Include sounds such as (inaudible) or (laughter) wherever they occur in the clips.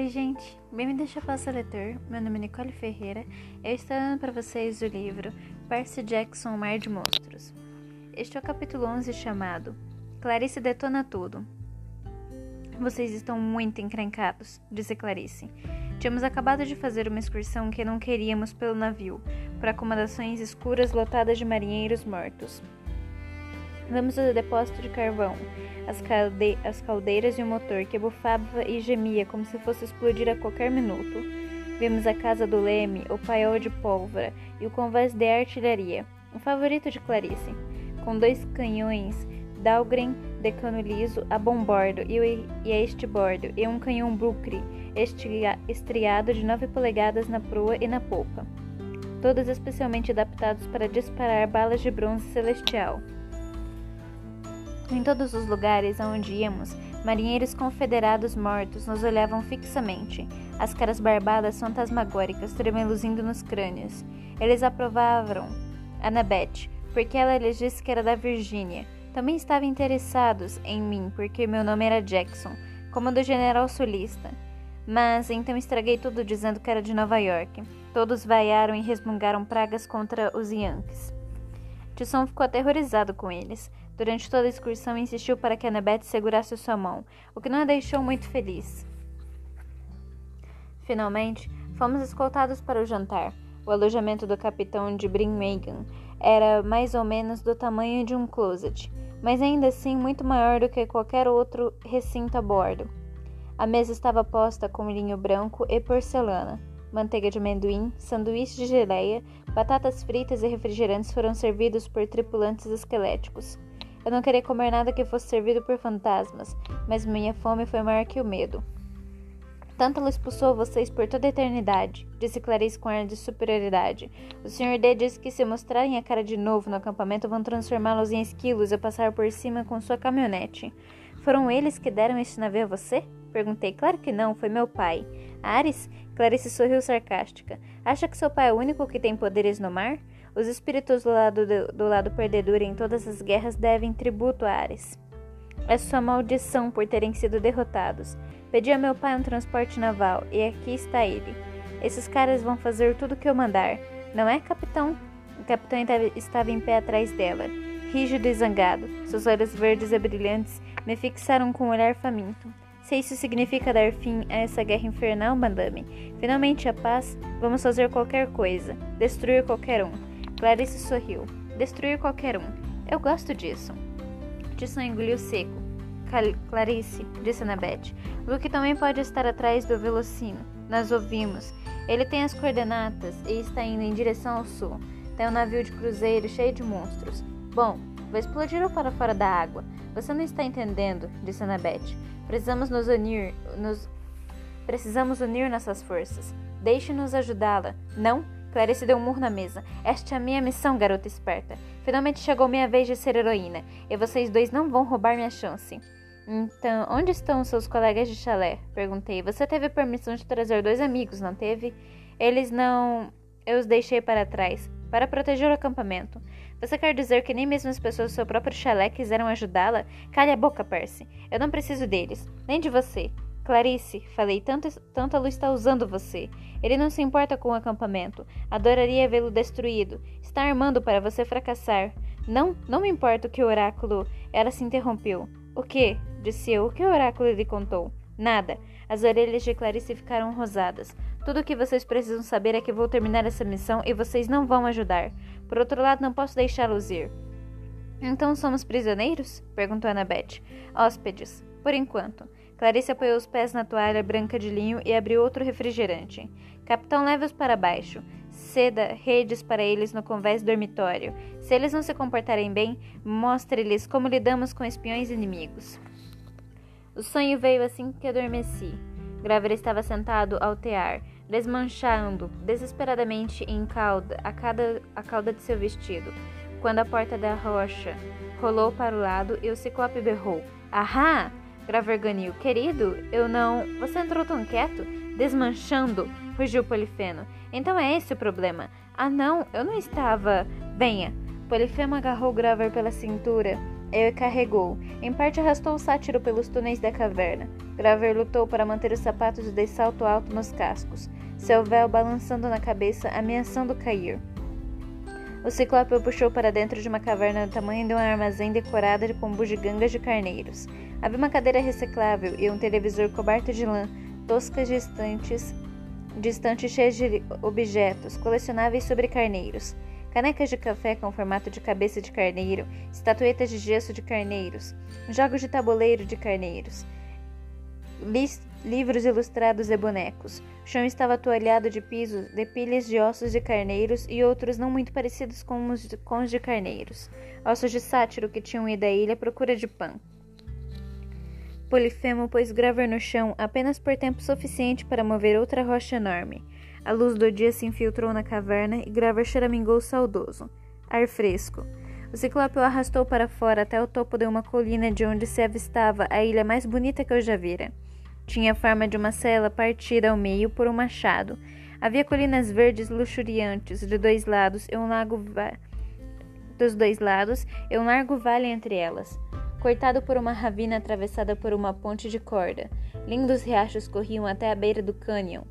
Oi, gente! Bem-vindo ao Chapéu Leitor. Meu nome é Nicole Ferreira. Eu estou dando para vocês o livro Percy Jackson, Mar de Monstros. Este é o capítulo 11 chamado Clarice detona tudo. Vocês estão muito encrencados, disse Clarice. Tínhamos acabado de fazer uma excursão que não queríamos pelo navio, por acomodações escuras lotadas de marinheiros mortos. Vamos ao depósito de carvão, as, calde as caldeiras e o motor que bufava e gemia como se fosse explodir a qualquer minuto. Vimos a casa do Leme, o paiol de pólvora e o convés de artilharia, o favorito de Clarice, com dois canhões Dahlgren de cano liso a bombordo e, a estebordo, e um canhão Bruckre estriado de 9 polegadas na proa e na polpa, todos especialmente adaptados para disparar balas de bronze celestial. Em todos os lugares aonde íamos, marinheiros confederados mortos nos olhavam fixamente, as caras barbadas fantasmagóricas tremeluzindo nos crânios. Eles aprovavam Annabeth, porque ela lhes disse que era da Virgínia. Também estavam interessados em mim, porque meu nome era Jackson, como do general sulista. Mas então estraguei tudo dizendo que era de Nova York. Todos vaiaram e resmungaram pragas contra os Yankees. Tisson ficou aterrorizado com eles. Durante toda a excursão, insistiu para que Annabeth segurasse sua mão, o que não a deixou muito feliz. Finalmente, fomos escoltados para o jantar. O alojamento do capitão de Brimmagan era mais ou menos do tamanho de um closet, mas ainda assim muito maior do que qualquer outro recinto a bordo. A mesa estava posta com linho branco e porcelana. Manteiga de amendoim, sanduíche de geleia, batatas fritas e refrigerantes foram servidos por tripulantes esqueléticos. Eu não queria comer nada que fosse servido por fantasmas, mas minha fome foi maior que o medo. Tântalo expulsou vocês por toda a eternidade, disse Clarice com ar de superioridade. O Sr. D disse que se mostrarem a cara de novo no acampamento vão transformá-los em esquilos e passar por cima com sua caminhonete. Foram eles que deram este navio a você? Perguntei. Claro que não, foi meu pai. Ares? Clarice sorriu sarcástica. Acha que seu pai é o único que tem poderes no mar? Os espíritos do lado, do, do lado perdedor em todas as guerras devem tributo a Ares. É sua maldição por terem sido derrotados. Pedi a meu pai um transporte naval e aqui está ele. Esses caras vão fazer tudo o que eu mandar. Não é, capitão? O capitão estava em pé atrás dela, rígido e zangado. Seus olhos verdes e brilhantes me fixaram com um olhar faminto. Se isso significa dar fim a essa guerra infernal, madame, finalmente a paz, vamos fazer qualquer coisa, destruir qualquer um. Clarice sorriu. Destruir qualquer um. Eu gosto disso. Tisson engoliu seco. Cal Clarice, disse Annabeth. Luke também pode estar atrás do velocino. Nós ouvimos. Ele tem as coordenatas e está indo em direção ao sul. Tem um navio de cruzeiro cheio de monstros. Bom, vai explodir ou para fora da água. Você não está entendendo, disse Annabeth. Precisamos nos unir. Nos... Precisamos unir nossas forças. Deixe-nos ajudá-la. Não? Clarice deu um murro na mesa. Esta é a minha missão, garota esperta. Finalmente chegou minha vez de ser heroína, e vocês dois não vão roubar minha chance. Então, onde estão seus colegas de chalé? Perguntei. Você teve permissão de trazer dois amigos, não teve? Eles não. Eu os deixei para trás, para proteger o acampamento. Você quer dizer que nem mesmo as pessoas do seu próprio chalé quiseram ajudá-la? Cale a boca, Percy. Eu não preciso deles, nem de você. Clarice, falei, tanto, tanto a luz está usando você. Ele não se importa com o acampamento. Adoraria vê-lo destruído. Está armando para você fracassar. Não, não me importa o que o oráculo. Ela se interrompeu. O que? Disse eu. O que o oráculo lhe contou? Nada. As orelhas de Clarice ficaram rosadas. Tudo o que vocês precisam saber é que vou terminar essa missão e vocês não vão ajudar. Por outro lado, não posso deixá-los ir. Então somos prisioneiros? perguntou Annabeth. Hóspedes, por enquanto. Clarice apoiou os pés na toalha branca de linho e abriu outro refrigerante. Capitão, leve-os para baixo. Ceda redes para eles no convés dormitório. Se eles não se comportarem bem, mostre-lhes como lidamos com espiões inimigos. O sonho veio assim que adormeci. Graver estava sentado ao tear, desmanchando desesperadamente em cauda a, cada, a cauda de seu vestido, quando a porta da rocha rolou para o lado e o ciclope berrou: Ahá! Graverganil, querido, eu não. Você entrou tão quieto? Desmanchando, rugiu Polifeno. Então é esse o problema. Ah, não, eu não estava. Venha. Polifemo agarrou Graver pela cintura e carregou. Em parte arrastou o sátiro pelos túneis da caverna. Graver lutou para manter os sapatos de salto alto nos cascos, seu véu balançando na cabeça, ameaçando cair. O ciclope o puxou para dentro de uma caverna do tamanho de um armazém decorada com bugigangas de carneiros. Havia uma cadeira reciclável e um televisor coberto de lã, toscas distantes, distantes cheias de objetos colecionáveis sobre carneiros canecas de café com formato de cabeça de carneiro, estatuetas de gesso de carneiros, jogos de tabuleiro de carneiros, livros ilustrados e bonecos. O chão estava toalhado de pisos de pilhas de ossos de carneiros e outros não muito parecidos com os de, com os de carneiros, ossos de sátiro que tinham ido à ilha à procura de pão. Polifemo pôs Graver no chão apenas por tempo suficiente para mover outra rocha enorme. A luz do dia se infiltrou na caverna e Graver choramingou saudoso. Ar fresco. O ciclope o arrastou para fora até o topo de uma colina de onde se avistava a ilha mais bonita que eu já vira. Tinha a forma de uma cela partida ao meio por um machado. Havia colinas verdes luxuriantes de dois lados e um lago dos dois lados e um largo vale entre elas, cortado por uma ravina atravessada por uma ponte de corda. Lindos riachos corriam até a beira do cânion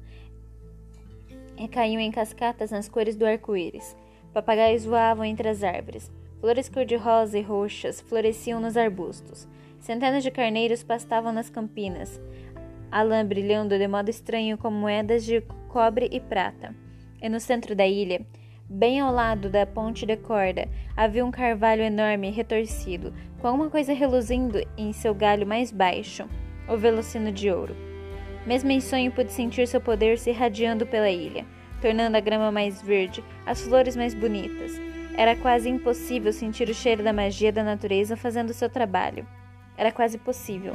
e caíam em cascatas nas cores do arco-íris. Papagaios voavam entre as árvores. Flores cor-de-rosa e roxas floresciam nos arbustos. Centenas de carneiros pastavam nas campinas, a lã brilhando de modo estranho como moedas de cobre e prata. E no centro da ilha, bem ao lado da ponte de corda, havia um carvalho enorme retorcido, com alguma coisa reluzindo em seu galho mais baixo, o velocino de ouro. Mesmo em sonho pude sentir seu poder se irradiando pela ilha, tornando a grama mais verde, as flores mais bonitas. Era quase impossível sentir o cheiro da magia da natureza fazendo seu trabalho. Era quase possível.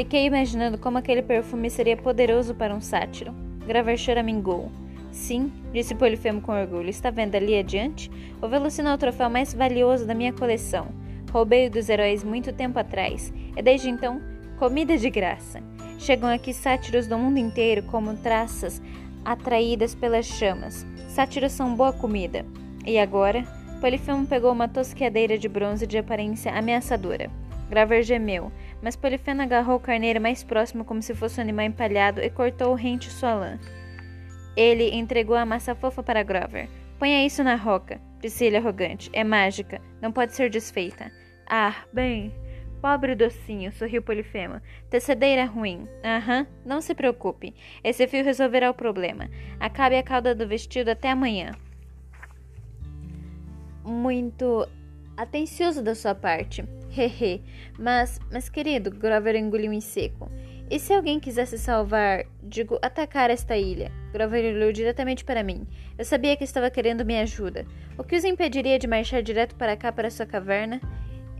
Fiquei imaginando como aquele perfume seria poderoso para um sátiro. Gravar choramingou. Sim, disse Polifemo com orgulho. Está vendo ali adiante? O Velocino é o troféu mais valioso da minha coleção. Roubei-o dos heróis muito tempo atrás. E desde então, comida de graça. Chegam aqui sátiros do mundo inteiro como traças atraídas pelas chamas. Sátiros são boa comida. E agora? Polifemo pegou uma tosqueadeira de bronze de aparência ameaçadora. Graver gemeu, mas Polifemo agarrou o carneiro mais próximo como se fosse um animal empalhado e cortou o rente sua lã. Ele entregou a massa fofa para Grover. Ponha isso na roca, disse ele arrogante. É mágica, não pode ser desfeita. Ah, bem, Pobre docinho, sorriu Polifemo. Tecedeira ruim. Aham, não se preocupe. Esse fio resolverá o problema. Acabe a cauda do vestido até amanhã. Muito atencioso da sua parte. Hehe. mas, mas querido, Grover engoliu em seco. E se alguém quisesse salvar, digo, atacar esta ilha? Grover olhou diretamente para mim. Eu sabia que estava querendo minha ajuda. O que os impediria de marchar direto para cá, para sua caverna?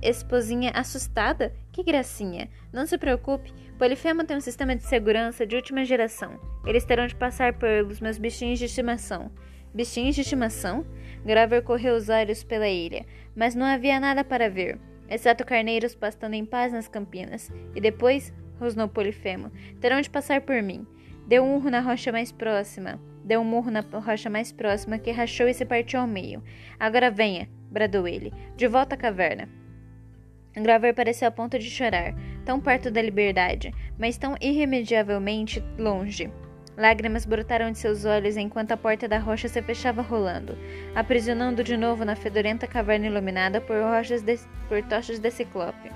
Esposinha assustada? Que gracinha! Não se preocupe, Polifemo tem um sistema de segurança de última geração. Eles terão de passar pelos meus bichinhos de estimação. Bichinhos de estimação? Graver correu os olhos pela ilha, mas não havia nada para ver, exceto carneiros pastando em paz nas campinas. E depois, rosnou Polifemo, terão de passar por mim. Deu um urro na rocha mais próxima. Deu um murro na rocha mais próxima que rachou e se partiu ao meio. Agora venha, bradou ele, de volta à caverna. Graver pareceu a ponto de chorar, tão perto da liberdade, mas tão irremediavelmente longe. Lágrimas brotaram de seus olhos enquanto a porta da rocha se fechava rolando, aprisionando de novo na fedorenta caverna iluminada por, de, por tochas de ciclope.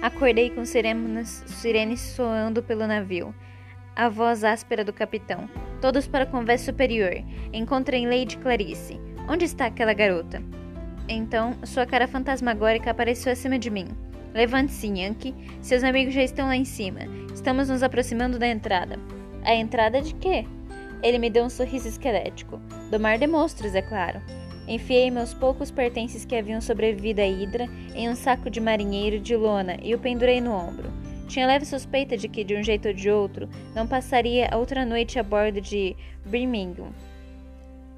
Acordei com sirenes, sirenes soando pelo navio. A voz áspera do capitão. Todos para a conversa superior. Encontrem Lady Clarice. Onde está aquela garota? Então, sua cara fantasmagórica apareceu acima de mim. Levante-se, Yankee. Seus amigos já estão lá em cima. Estamos nos aproximando da entrada. A entrada de quê? Ele me deu um sorriso esquelético. Do mar de monstros, é claro. Enfiei meus poucos pertences que haviam sobrevivido à hidra em um saco de marinheiro de lona e o pendurei no ombro. Tinha leve suspeita de que, de um jeito ou de outro, não passaria outra noite a bordo de Birmingham.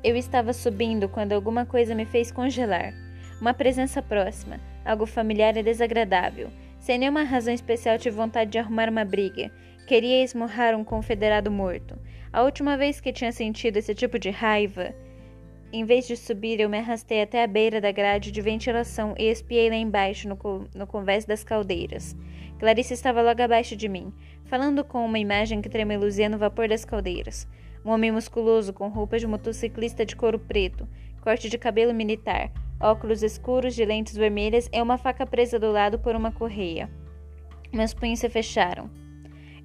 Eu estava subindo quando alguma coisa me fez congelar. Uma presença próxima, algo familiar e desagradável. Sem nenhuma razão especial tive vontade de arrumar uma briga. Queria esmurrar um confederado morto. A última vez que tinha sentido esse tipo de raiva em vez de subir, eu me arrastei até a beira da grade de ventilação e espiei lá embaixo, no, no convés das caldeiras. Clarice estava logo abaixo de mim, falando com uma imagem que tremeluzia no vapor das caldeiras. Um homem musculoso com roupas de motociclista de couro preto, corte de cabelo militar, óculos escuros de lentes vermelhas e uma faca presa do lado por uma correia. Meus punhos se fecharam.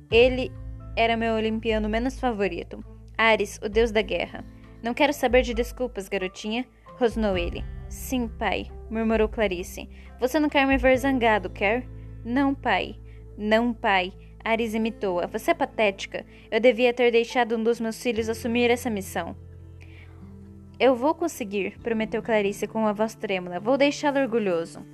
Ele era meu olimpiano menos favorito. Ares, o deus da guerra. Não quero saber de desculpas, garotinha, rosnou ele. Sim, pai, murmurou Clarice. Você não quer me ver zangado, quer? Não, pai. Não, pai. Ares imitou-a. Você é patética. Eu devia ter deixado um dos meus filhos assumir essa missão. Eu vou conseguir, prometeu Clarice com uma voz trêmula. Vou deixá-lo orgulhoso.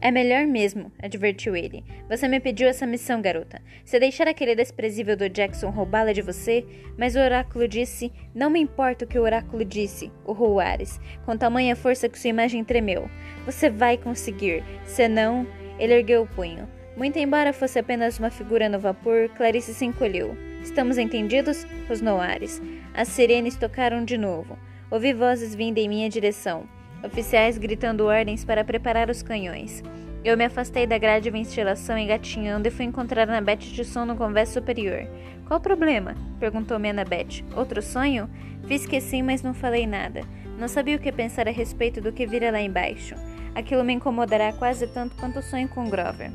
É melhor mesmo, advertiu ele. Você me pediu essa missão, garota. Se deixar aquele desprezível do Jackson roubá-la de você, mas o oráculo disse. Não me importa o que o oráculo disse, urrou Ares, com tamanha força que sua imagem tremeu. Você vai conseguir. Senão. Ele ergueu o punho. Muito embora fosse apenas uma figura no vapor, Clarice se encolheu. Estamos entendidos? rosnou Ares. As sirenes tocaram de novo. Ouvi vozes vindo em minha direção oficiais gritando ordens para preparar os canhões. Eu me afastei da grade de ventilação engatinhando e fui encontrar Annabeth de som no convés superior. Qual o problema? perguntou-me Annabeth. Outro sonho? Fiz que sim, mas não falei nada. Não sabia o que pensar a respeito do que vira lá embaixo. Aquilo me incomodará quase tanto quanto o sonho com Grover.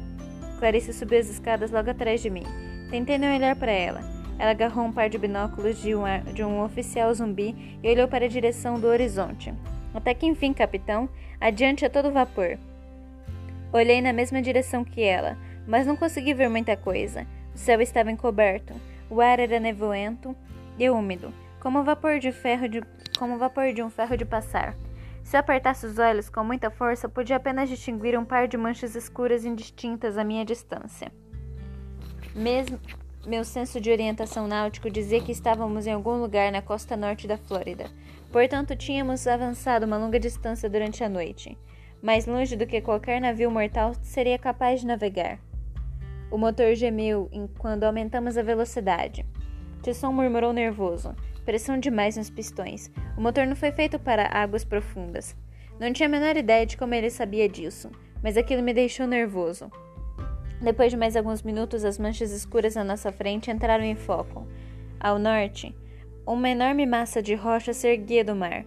Clarice subiu as escadas logo atrás de mim. Tentei não olhar para ela. Ela agarrou um par de binóculos de um, de um oficial zumbi e olhou para a direção do horizonte. Até que enfim, capitão, adiante a todo vapor. Olhei na mesma direção que ela, mas não consegui ver muita coisa. O céu estava encoberto, o ar era nevoento e úmido, como vapor de ferro de, como vapor de um ferro de passar. Se eu apertasse os olhos com muita força, podia apenas distinguir um par de manchas escuras indistintas à minha distância. Mesmo meu senso de orientação náutico dizia que estávamos em algum lugar na costa norte da Flórida. Portanto, tínhamos avançado uma longa distância durante a noite, mais longe do que qualquer navio mortal seria capaz de navegar. O motor gemeu quando aumentamos a velocidade. Tisson murmurou nervoso. Pressão demais nos pistões. O motor não foi feito para águas profundas. Não tinha a menor ideia de como ele sabia disso, mas aquilo me deixou nervoso. Depois de mais alguns minutos, as manchas escuras à nossa frente entraram em foco. Ao norte, uma enorme massa de rocha se erguia do mar.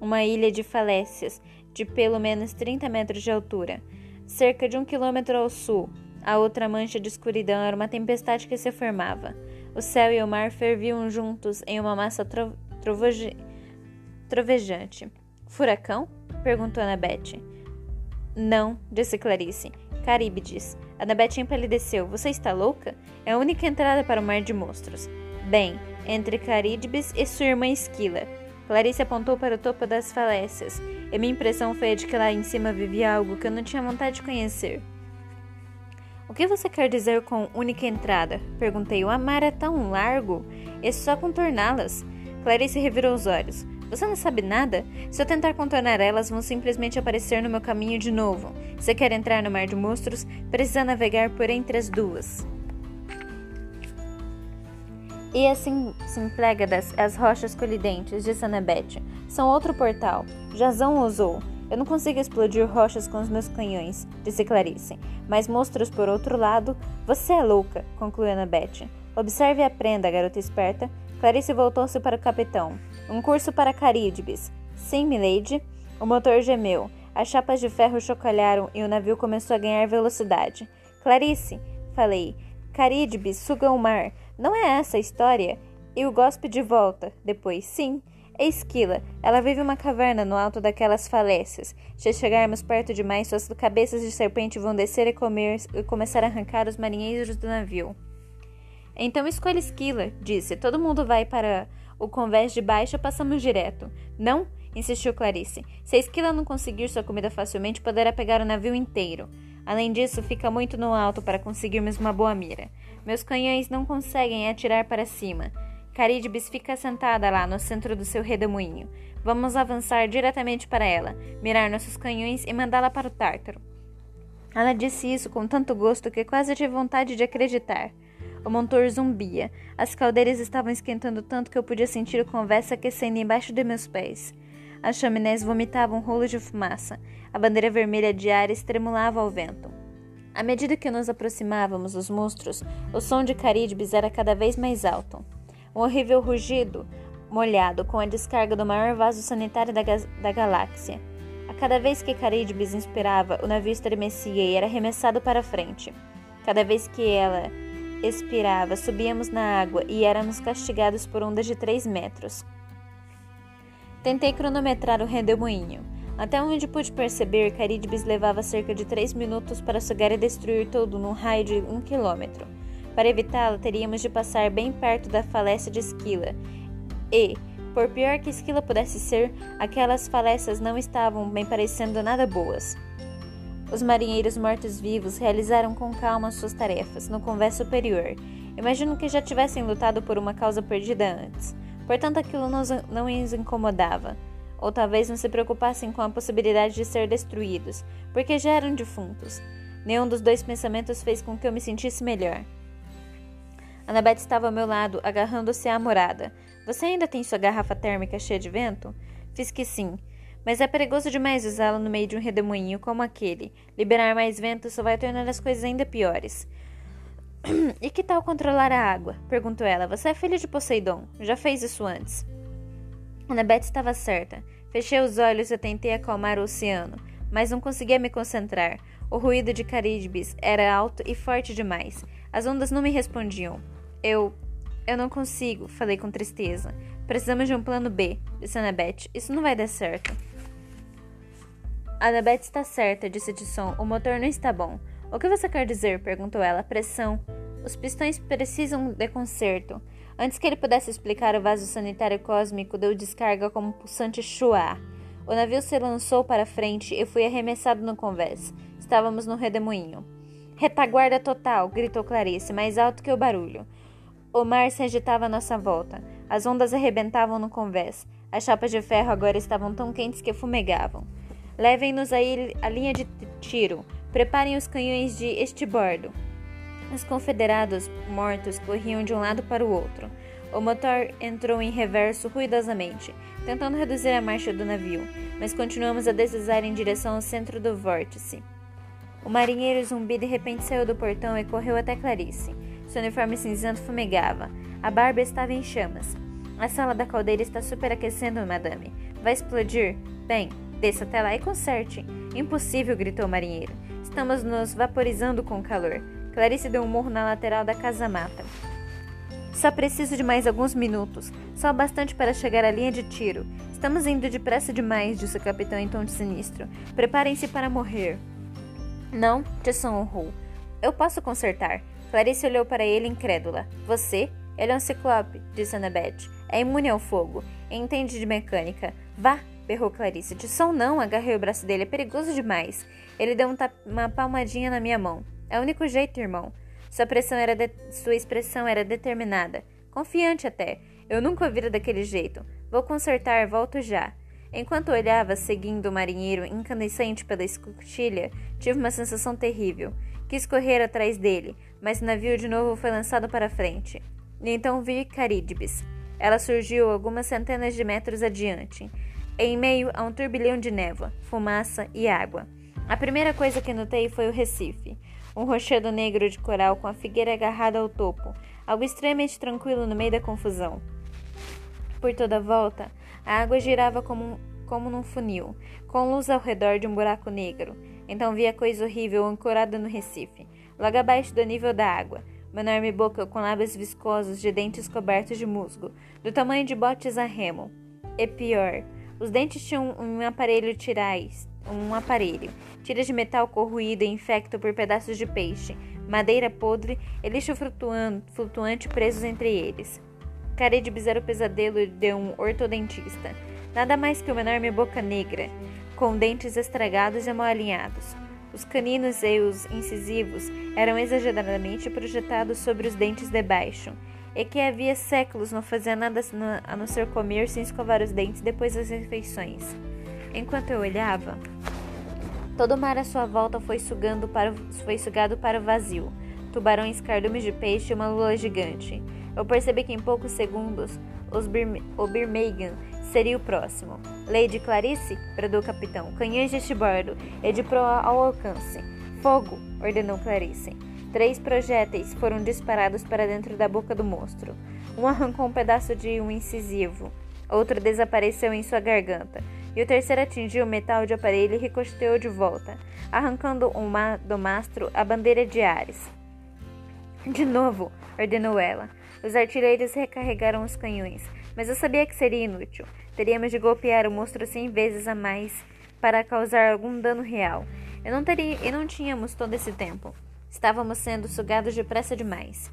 Uma ilha de falécias, de pelo menos 30 metros de altura. Cerca de um quilômetro ao sul, a outra mancha de escuridão era uma tempestade que se formava. O céu e o mar ferviam juntos em uma massa tro trovejante. Furacão? perguntou Annabeth. Não, disse Clarice. Caríbides. Annabeth empalideceu. Você está louca? É a única entrada para o mar de monstros. Bem, entre Carídibes e sua irmã Esquila. Clarice apontou para o topo das falécias, e minha impressão foi a de que lá em cima vivia algo que eu não tinha vontade de conhecer. O que você quer dizer com única entrada? Perguntei. O mar é tão largo. É só contorná-las. Clarice revirou os olhos. Você não sabe nada? Se eu tentar contornar elas, vão simplesmente aparecer no meu caminho de novo. Se quer entrar no mar de monstros, precisa navegar por entre as duas. E assim se emprega das as rochas colidentes de Sanabete. São outro portal. Jazão ousou. Eu não consigo explodir rochas com os meus canhões, disse Clarice. Mas monstros por outro lado. Você é louca, concluiu Annabeth. Observe e aprenda, garota esperta. Clarice voltou-se para o capitão. Um curso para Carídibes. Sim, milady. O motor gemeu. As chapas de ferro chocalharam e o navio começou a ganhar velocidade. Clarice, falei. Carídibes suga o mar. Não é essa a história? E o gospe de volta, depois, sim. É esquila. Ela vive uma caverna no alto daquelas falécias. Se chegarmos perto demais, suas cabeças de serpente vão descer e, comer, e começar a arrancar os marinheiros do navio. Então escolha esquila, disse. Todo mundo vai para o convés de baixo, passamos direto. Não? insistiu Clarice. Se a esquila não conseguir sua comida facilmente, poderá pegar o navio inteiro. Além disso, fica muito no alto para conseguirmos uma boa mira. Meus canhões não conseguem atirar para cima. Carídibes fica sentada lá no centro do seu redemoinho. Vamos avançar diretamente para ela, mirar nossos canhões e mandá-la para o Tártaro. Ela disse isso com tanto gosto que quase tive vontade de acreditar. O motor zumbia. As caldeiras estavam esquentando tanto que eu podia sentir o convés aquecendo embaixo de meus pés. As chaminés vomitavam rolos de fumaça. A bandeira vermelha de ar estremulava ao vento. À medida que nos aproximávamos dos monstros, o som de Carídibes era cada vez mais alto. Um horrível rugido, molhado com a descarga do maior vaso sanitário da, da galáxia. A cada vez que Carídibes inspirava, o navio estremecia e era arremessado para frente. Cada vez que ela expirava, subíamos na água e éramos castigados por ondas de três metros. Tentei cronometrar o redemoinho. Até onde pude perceber, Carídibes levava cerca de três minutos para sugar e destruir todo num raio de um quilômetro. Para evitá-lo, teríamos de passar bem perto da falécia de Esquila. E, por pior que Esquila pudesse ser, aquelas falécias não estavam bem parecendo nada boas. Os marinheiros mortos-vivos realizaram com calma suas tarefas no convés superior. Imagino que já tivessem lutado por uma causa perdida antes. Portanto, aquilo não os incomodava. Ou talvez não se preocupassem com a possibilidade de ser destruídos, porque já eram defuntos. Nenhum dos dois pensamentos fez com que eu me sentisse melhor. Annabeth estava ao meu lado, agarrando-se à morada. Você ainda tem sua garrafa térmica cheia de vento? Fiz que sim. Mas é perigoso demais usá-la no meio de um redemoinho como aquele. Liberar mais vento só vai tornar as coisas ainda piores. (clears throat) e que tal controlar a água? perguntou ela. Você é filho de Poseidon. Já fez isso antes. Annabeth estava certa. Fechei os olhos e tentei acalmar o oceano, mas não conseguia me concentrar. O ruído de Caribes era alto e forte demais. As ondas não me respondiam. Eu. Eu não consigo, falei com tristeza. Precisamos de um plano B, disse Annabeth. Isso não vai dar certo. Annabeth está certa, disse Tisson. O motor não está bom. O que você quer dizer? perguntou ela. Pressão. Os pistões precisam de conserto. Antes que ele pudesse explicar, o vaso sanitário cósmico deu descarga como um pulsante chuá. O navio se lançou para frente e fui arremessado no convés. Estávamos no redemoinho. Retaguarda total! gritou Clarice, mais alto que o barulho. O mar se agitava à nossa volta. As ondas arrebentavam no convés. As chapas de ferro agora estavam tão quentes que fumegavam. Levem-nos à linha de tiro. Preparem os canhões de estibordo. Os confederados mortos corriam de um lado para o outro. O motor entrou em reverso ruidosamente, tentando reduzir a marcha do navio, mas continuamos a deslizar em direção ao centro do vórtice. O marinheiro zumbi de repente saiu do portão e correu até Clarice. Seu uniforme cinzento fumegava. A barba estava em chamas. A sala da caldeira está superaquecendo, madame. Vai explodir? Bem, Desça até lá e conserte. Impossível, gritou o marinheiro. Estamos nos vaporizando com o calor. Clarice deu um morro na lateral da casa-mata. Só preciso de mais alguns minutos, só bastante para chegar à linha de tiro. Estamos indo depressa demais, disse o capitão em tom de sinistro. Preparem-se para morrer. Não, Jason honrou. Eu posso consertar. Clarice olhou para ele incrédula. Você? Ele é um ciclope, disse Annabeth. É imune ao fogo. Entende de mecânica. Vá, berrou Clarice. De som não, agarrei o braço dele. É perigoso demais. Ele deu um uma palmadinha na minha mão. É o único jeito, irmão. Sua, pressão era. Sua expressão era determinada. Confiante até. Eu nunca o vira daquele jeito. Vou consertar, volto já. Enquanto olhava, seguindo o marinheiro incandescente pela escotilha, tive uma sensação terrível. Quis correr atrás dele, mas o navio de novo foi lançado para frente. E então vi Carídibes. Ela surgiu algumas centenas de metros adiante em meio a um turbilhão de névoa, fumaça e água. A primeira coisa que notei foi o Recife, um rochedo negro de coral com a figueira agarrada ao topo, algo extremamente tranquilo no meio da confusão. Por toda a volta, a água girava como, como num funil, com luz ao redor de um buraco negro. Então vi a coisa horrível ancorada no Recife, logo abaixo do nível da água, uma enorme boca com lábios viscosos de dentes cobertos de musgo, do tamanho de botes a remo. E pior, os dentes tinham um aparelho tirais, um aparelho, tiras de metal corroído e infecto por pedaços de peixe, madeira podre e lixo flutuante, presos entre eles. Caridibes era o pesadelo de um ortodentista, nada mais que uma enorme boca negra, com dentes estragados e mal alinhados. Os caninos e os incisivos eram exageradamente projetados sobre os dentes de baixo, e que havia séculos não fazia nada a não ser comer sem escovar os dentes depois das refeições. Enquanto eu olhava, todo o mar à sua volta foi, sugando para, foi sugado para o vazio. tubarões, cardumes de peixe e uma lula gigante. Eu percebi que em poucos segundos o Birmingham seria o próximo. Lady Clarice, bradou o capitão. Canhões de estibordo e de proa ao alcance. Fogo, ordenou Clarice. Três projéteis foram disparados para dentro da boca do monstro. Um arrancou um pedaço de um incisivo, outro desapareceu em sua garganta, e o terceiro atingiu o metal de aparelho e ricocheteou de volta, arrancando uma do mastro a bandeira de Ares. De novo, ordenou ela. Os artilheiros recarregaram os canhões, mas eu sabia que seria inútil. Teríamos de golpear o monstro cem vezes a mais para causar algum dano real. Eu não teria, e não tínhamos todo esse tempo. Estávamos sendo sugados depressa demais.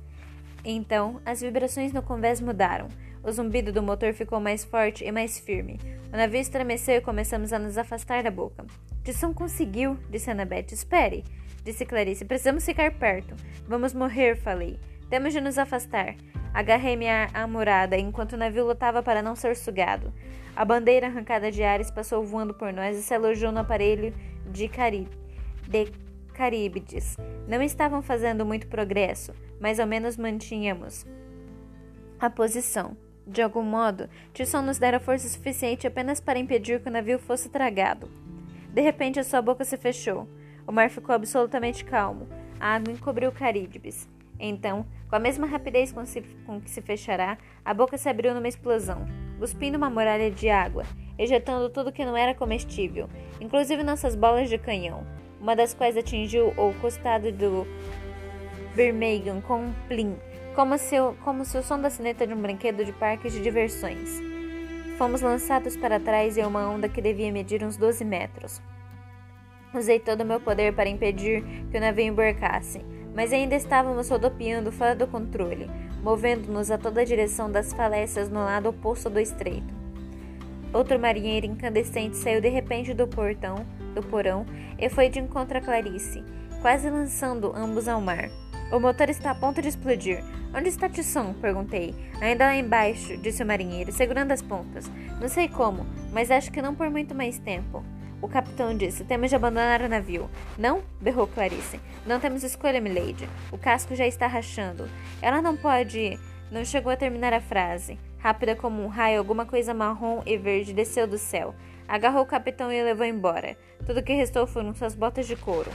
Então, as vibrações no convés mudaram. O zumbido do motor ficou mais forte e mais firme. O navio estremeceu e começamos a nos afastar da boca. Tisson conseguiu, disse Annabeth. Espere, disse Clarice. Precisamos ficar perto. Vamos morrer, falei. Temos de nos afastar. Agarrei minha amurada enquanto o navio lutava para não ser sugado. A bandeira arrancada de Ares passou voando por nós e se alojou no aparelho de, Cari de Caríbides. Não estavam fazendo muito progresso, mas ao menos mantínhamos a posição. De algum modo, Tisson nos dera força suficiente apenas para impedir que o navio fosse tragado. De repente, a sua boca se fechou. O mar ficou absolutamente calmo. A água encobriu Caríbes. Então, com a mesma rapidez com, se, com que se fechará, a boca se abriu numa explosão, cuspindo uma muralha de água, ejetando tudo que não era comestível, inclusive nossas bolas de canhão uma das quais atingiu o costado do Birmingham com um plim, como se, como se o som da sineta de um brinquedo de parques de diversões. Fomos lançados para trás em uma onda que devia medir uns 12 metros. Usei todo o meu poder para impedir que o navio embarcasse, mas ainda estávamos rodopiando fora do controle, movendo-nos a toda a direção das falécias no lado oposto do estreito. Outro marinheiro incandescente saiu de repente do portão, do porão e foi de encontro a Clarice, quase lançando ambos ao mar. O motor está a ponto de explodir. Onde está Tisson? perguntei. Ainda lá embaixo, disse o marinheiro, segurando as pontas. Não sei como, mas acho que não por muito mais tempo. O capitão disse: Temos de abandonar o navio. Não? berrou Clarice. Não temos escolha, milady. O casco já está rachando. Ela não pode. Não chegou a terminar a frase. Rápida como um raio, alguma coisa marrom e verde desceu do céu. Agarrou o capitão e o levou embora. Tudo que restou foram suas botas de couro.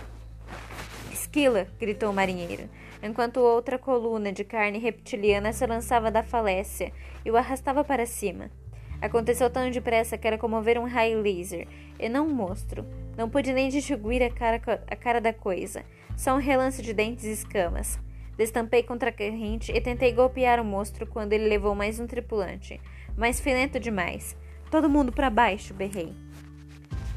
Esquila! gritou o marinheiro, enquanto outra coluna de carne reptiliana se lançava da falécia e o arrastava para cima. Aconteceu tão depressa que era como ver um raio laser, e não um monstro. Não pude nem distinguir a cara, a cara da coisa, só um relance de dentes e escamas. Destampei contra a corrente e tentei golpear o monstro quando ele levou mais um tripulante, mas fui lento demais. Todo mundo para baixo, berrei.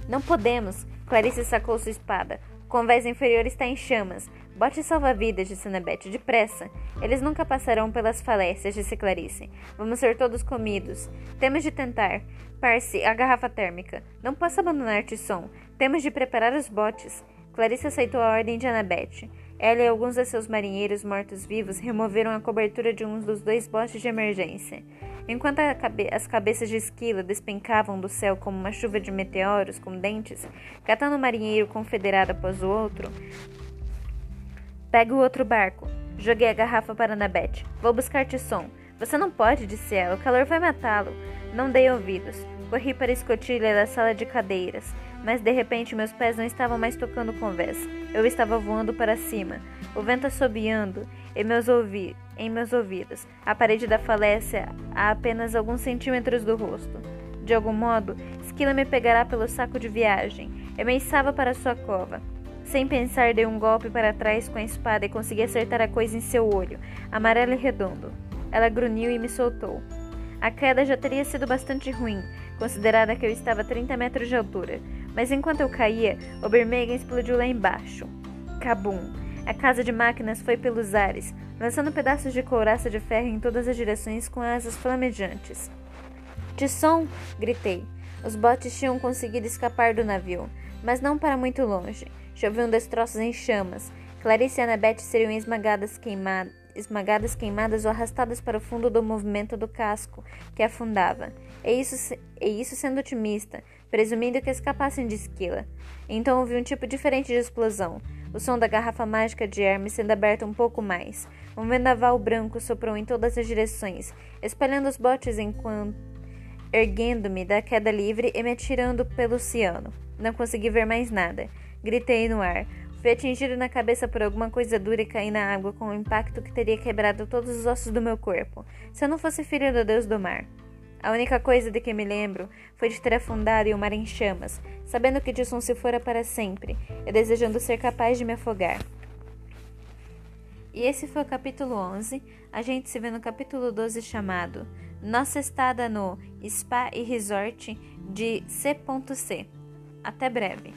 Não podemos. Clarice sacou sua espada. O convés inferior está em chamas. Bote salva-vidas, disse Annabeth, depressa. Eles nunca passarão pelas falécias, disse Clarice. Vamos ser todos comidos. Temos de tentar. Parse, a garrafa térmica. Não posso abandonar Tisson. Temos de preparar os botes. Clarice aceitou a ordem de Annabeth. Ela e alguns de seus marinheiros mortos-vivos removeram a cobertura de um dos dois botes de emergência. Enquanto cabe as cabeças de esquila despencavam do céu como uma chuva de meteoros com dentes, catando um marinheiro confederado após o outro, Pega o outro barco. Joguei a garrafa para Annabeth. Vou buscar Tisson. Você não pode, disse ela. O calor vai matá-lo. Não dei ouvidos. Corri para a escotilha da sala de cadeiras, mas de repente meus pés não estavam mais tocando o convés. Eu estava voando para cima, o vento assobiando em meus, ouvi em meus ouvidos, a parede da falécia a apenas alguns centímetros do rosto. De algum modo, Esquila me pegará pelo saco de viagem. Eu me para sua cova. Sem pensar, dei um golpe para trás com a espada e consegui acertar a coisa em seu olho, amarelo e redondo. Ela grunhiu e me soltou. A queda já teria sido bastante ruim, considerada que eu estava a 30 metros de altura, mas enquanto eu caía, o Birmingham explodiu lá embaixo. Cabum! A casa de máquinas foi pelos ares, lançando pedaços de couraça de ferro em todas as direções com asas flamejantes. Som! gritei. Os botes tinham conseguido escapar do navio, mas não para muito longe. Choviam destroços em chamas. Clarice e Annabeth seriam esmagadas, queimadas, esmagadas, queimadas ou arrastadas para o fundo do movimento do casco que afundava. E isso, e isso sendo otimista, presumindo que escapassem de Esquila. Então ouvi um tipo diferente de explosão. O som da garrafa mágica de Hermes sendo aberta um pouco mais. Um vendaval branco soprou em todas as direções, espalhando os botes enquanto erguendo-me da queda livre e me atirando pelo oceano. Não consegui ver mais nada. Gritei no ar. Fui atingido na cabeça por alguma coisa dura e caí na água com um impacto que teria quebrado todos os ossos do meu corpo, se eu não fosse filho do deus do mar. A única coisa de que me lembro foi de ter afundado em um mar em chamas, sabendo que Dilson se fora para sempre e desejando ser capaz de me afogar. E esse foi o capítulo 11. A gente se vê no capítulo 12 chamado Nossa Estada no Spa e Resort de C.C. Até breve.